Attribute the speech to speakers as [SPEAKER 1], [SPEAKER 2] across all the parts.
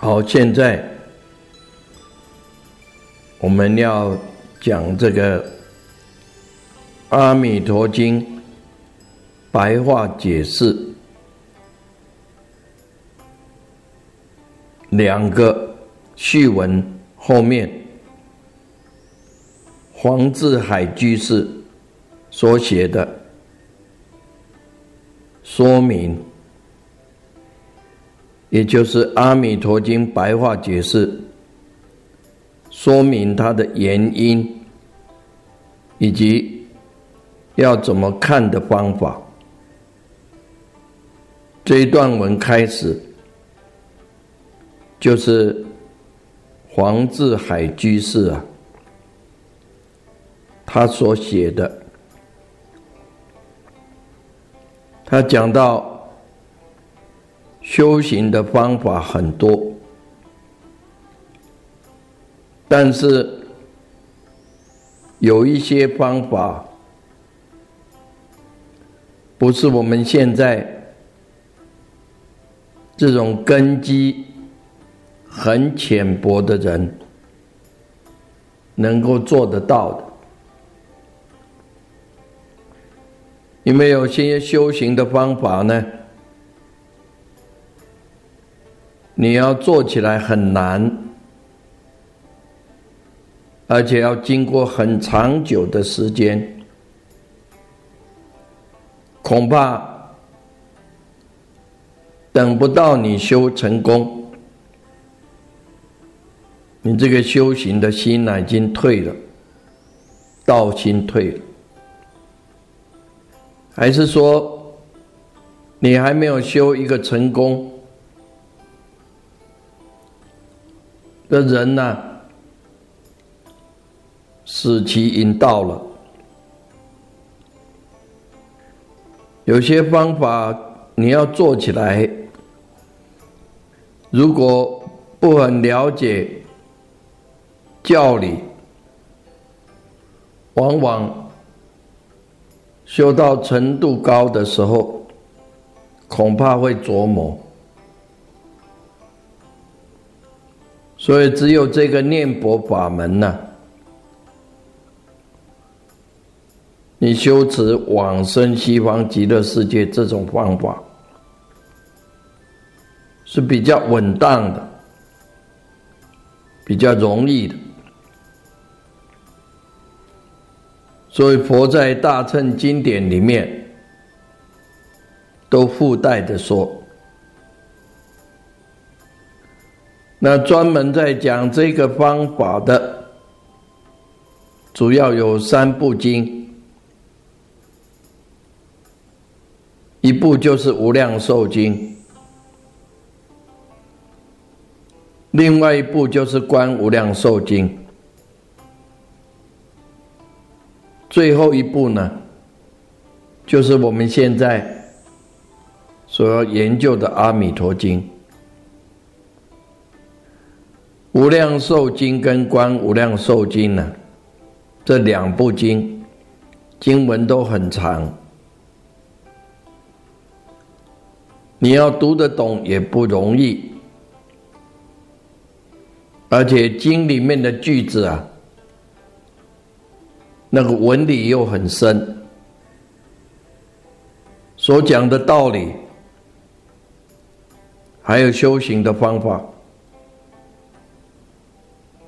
[SPEAKER 1] 好，现在我们要讲这个《阿弥陀经》白话解释，两个序文后面，黄志海居士所写的说明。也就是《阿弥陀经》白话解释，说明它的原因，以及要怎么看的方法。这一段文开始，就是黄志海居士啊，他所写的，他讲到。修行的方法很多，但是有一些方法不是我们现在这种根基很浅薄的人能够做得到的，因为有些修行的方法呢。你要做起来很难，而且要经过很长久的时间，恐怕等不到你修成功，你这个修行的心呢已经退了，道心退了，还是说你还没有修一个成功？的人呢，死期已到了。有些方法你要做起来，如果不很了解教理，往往修到程度高的时候，恐怕会琢磨。所以，只有这个念佛法门呢，你修持往生西方极乐世界这种方法是比较稳当的，比较容易的。所以，佛在大乘经典里面都附带的说。那专门在讲这个方法的，主要有三部经，一部就是《无量寿经》，另外一部就是《观无量寿经》，最后一部呢，就是我们现在所要研究的《阿弥陀经》。无量寿经跟观无量寿经呢，这两部经经文都很长，你要读得懂也不容易，而且经里面的句子啊，那个文理又很深，所讲的道理，还有修行的方法，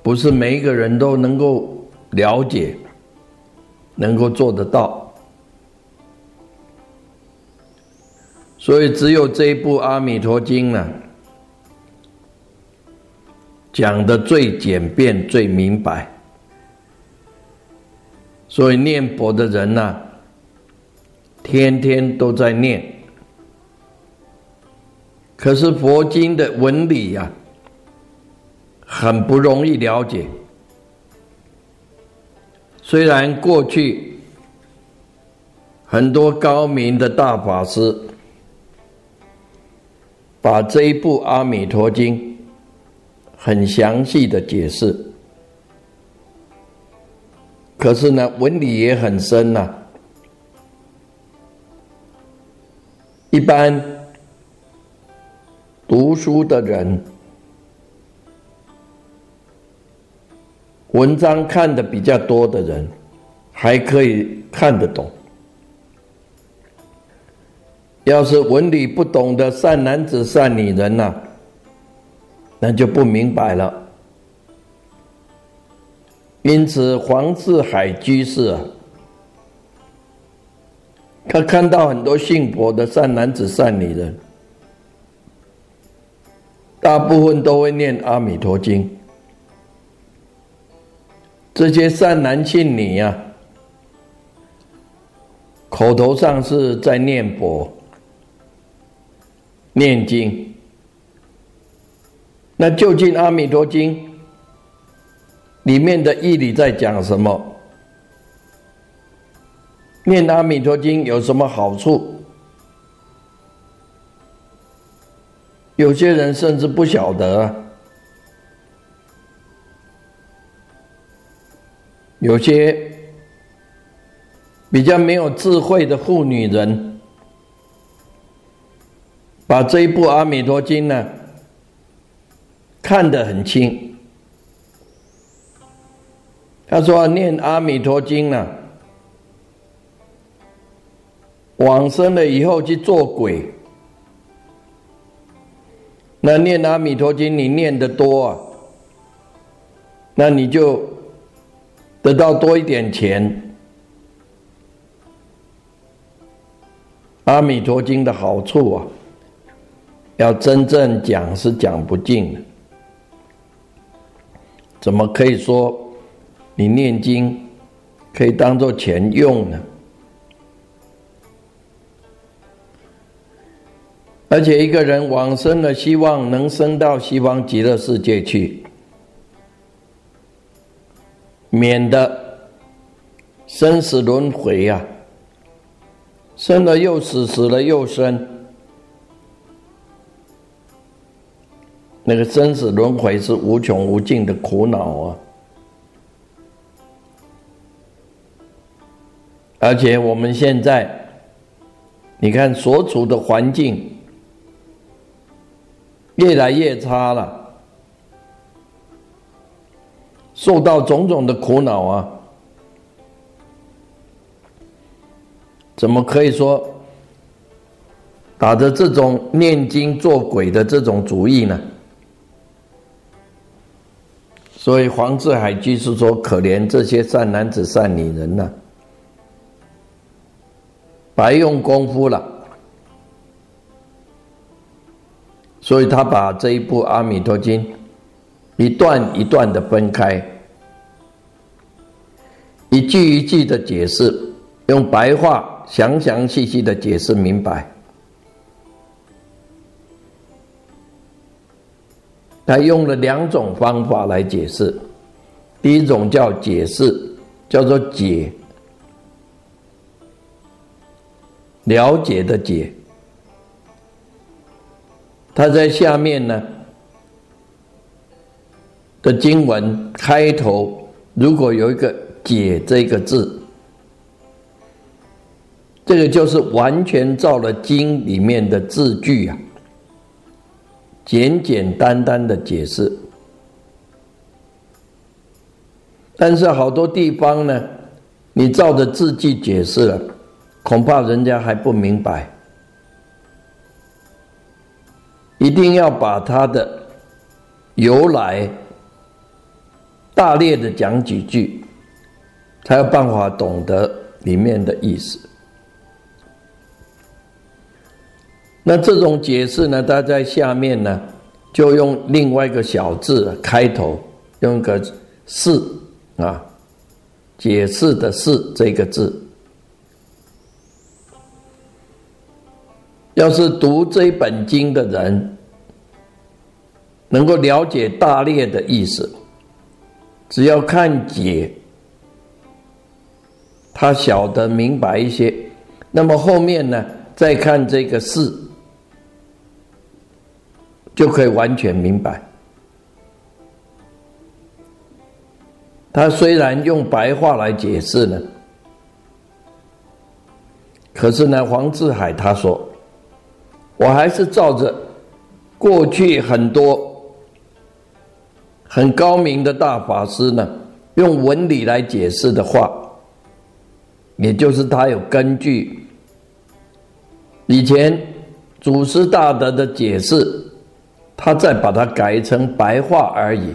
[SPEAKER 1] 不是每一个人都能够了解，能够做得到。所以，只有这一部《阿弥陀经》呢，讲的最简便、最明白。所以，念佛的人呢，天天都在念。可是，佛经的文理呀，很不容易了解。虽然过去很多高明的大法师。把这一部《阿弥陀经》很详细的解释，可是呢，文理也很深呐。一般读书的人，文章看的比较多的人，还可以看得懂。要是文理不懂的善男子、善女人呐，那就不明白了。因此，黄志海居士啊，他看到很多信佛的善男子、善女人，大部分都会念《阿弥陀经》。这些善男信女呀，口头上是在念佛。念经，那究竟《阿弥陀经》里面的义理在讲什么？念《阿弥陀经》有什么好处？有些人甚至不晓得，有些比较没有智慧的妇女人。把这一部《阿弥陀经》呢看得很清。他说：“念《阿弥陀经》呢，往生了以后去做鬼。那念《阿弥陀经》，你念的多啊，那你就得到多一点钱。《阿弥陀经》的好处啊。”要真正讲是讲不尽的，怎么可以说你念经可以当做钱用呢？而且一个人往生了，希望能升到西方极乐世界去，免得生死轮回呀，生了又死，死了又生。那个生死轮回是无穷无尽的苦恼啊！而且我们现在，你看所处的环境越来越差了，受到种种的苦恼啊，怎么可以说打着这种念经做鬼的这种主意呢？所以黄志海居士说：“可怜这些善男子、善女人呐，白用功夫了。”所以他把这一部《阿弥陀经》一段一段的分开，一句一句的解释，用白话详详细细的解释明白。他用了两种方法来解释，第一种叫解释，叫做解，了解的解。他在下面呢的经文开头，如果有一个“解”这个字，这个就是完全照了经里面的字句啊。简简单单的解释。但是好多地方呢，你照着字句解释了，恐怕人家还不明白。一定要把它的由来大略的讲几句，才有办法懂得里面的意思。那这种解释呢，它在下面呢，就用另外一个小字开头，用个“是”啊，解释的“是”这个字。要是读这本经的人，能够了解大略的意思，只要看解，他晓得明白一些，那么后面呢，再看这个“事”，就可以完全明白。他虽然用白话来解释呢，可是呢，黄志海他说。我还是照着过去很多很高明的大法师呢，用文理来解释的话，也就是他有根据以前祖师大德的解释，他再把它改成白话而已，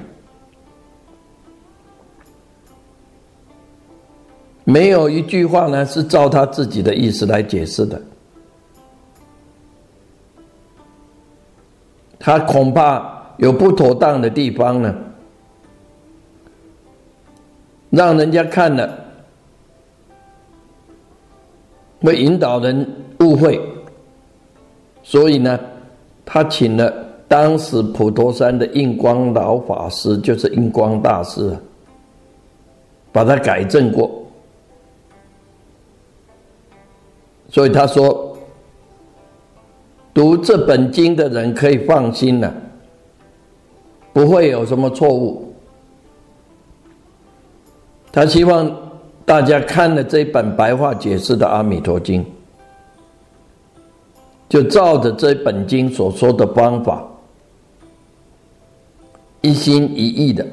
[SPEAKER 1] 没有一句话呢是照他自己的意思来解释的。他恐怕有不妥当的地方呢，让人家看了会引导人误会，所以呢，他请了当时普陀山的印光老法师，就是印光大师，把他改正过，所以他说。读这本经的人可以放心了，不会有什么错误。他希望大家看了这本白话解释的《阿弥陀经》，就照着这本经所说的方法，一心一意的，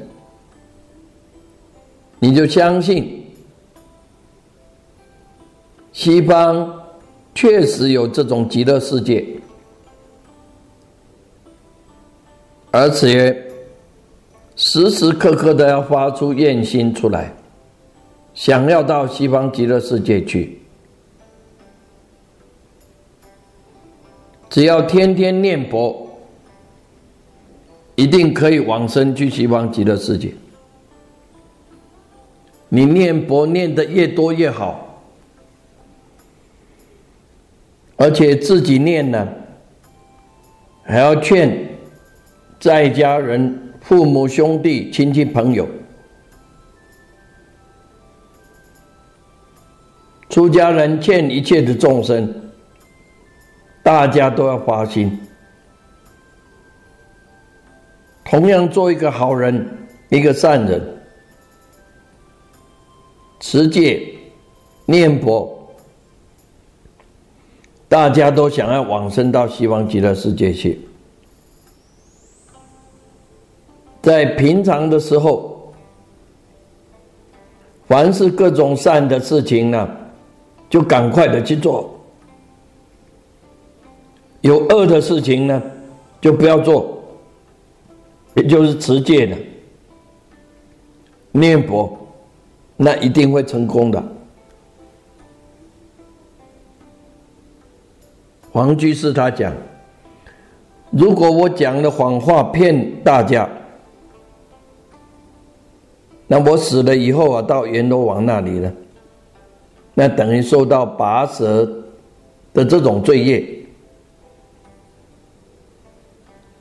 [SPEAKER 1] 你就相信西方确实有这种极乐世界。而且时时刻刻都要发出愿心出来，想要到西方极乐世界去。只要天天念佛，一定可以往生去西方极乐世界。你念佛念的越多越好，而且自己念呢，还要劝。在家人、父母、兄弟、亲戚、朋友，出家人劝一切的众生，大家都要发心，同样做一个好人、一个善人，持戒、念佛，大家都想要往生到西方极乐世界去。在平常的时候，凡是各种善的事情呢，就赶快的去做；有恶的事情呢，就不要做。也就是持戒的念佛，那一定会成功的。黄居士他讲：如果我讲的谎话骗大家。那我死了以后啊，到阎罗王那里呢？那等于受到拔舌的这种罪业，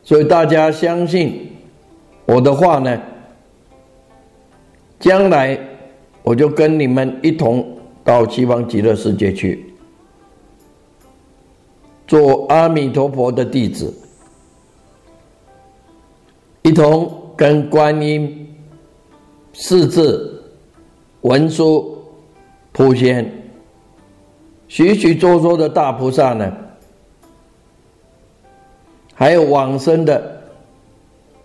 [SPEAKER 1] 所以大家相信我的话呢，将来我就跟你们一同到西方极乐世界去，做阿弥陀佛的弟子，一同跟观音。四字文殊、普贤、许许多多的大菩萨呢，还有往生的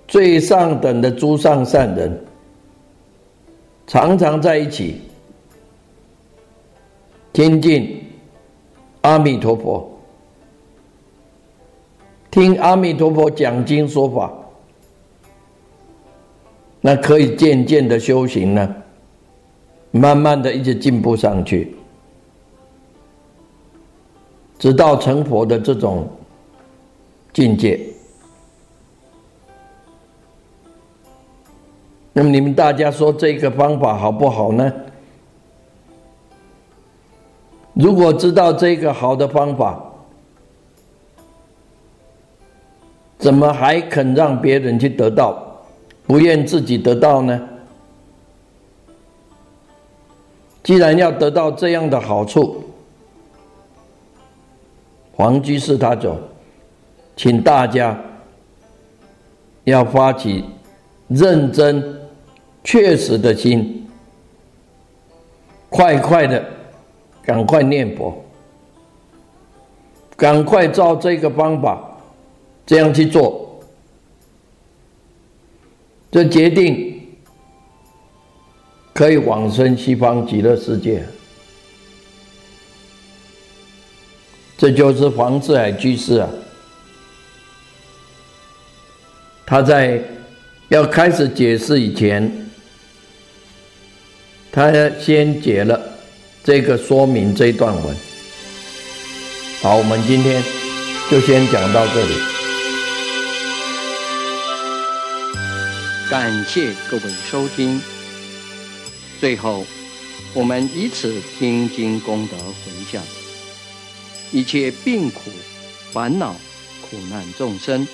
[SPEAKER 1] 最上等的诸上善人，常常在一起听进阿弥陀佛，听阿弥陀佛讲经说法，那可以渐渐的修行呢，慢慢的一直进步上去。直到成佛的这种境界，那么你们大家说这个方法好不好呢？如果知道这个好的方法，怎么还肯让别人去得到，不愿自己得到呢？既然要得到这样的好处，黄居士他走，请大家要发起认真、确实的心，快快的，赶快念佛，赶快照这个方法这样去做，这决定可以往生西方极乐世界。这就是黄志海居士啊，他在要开始解释以前，他先解了这个说明这一段文。好，我们今天就先讲到这里。
[SPEAKER 2] 感谢各位收听。最后，我们以此听经功德回向。一切病苦、烦恼、苦难众生，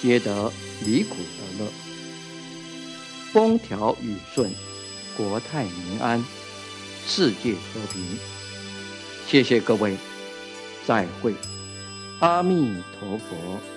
[SPEAKER 2] 皆得离苦得乐，风调雨顺，国泰民安，世界和平。谢谢各位，再会，阿弥陀佛。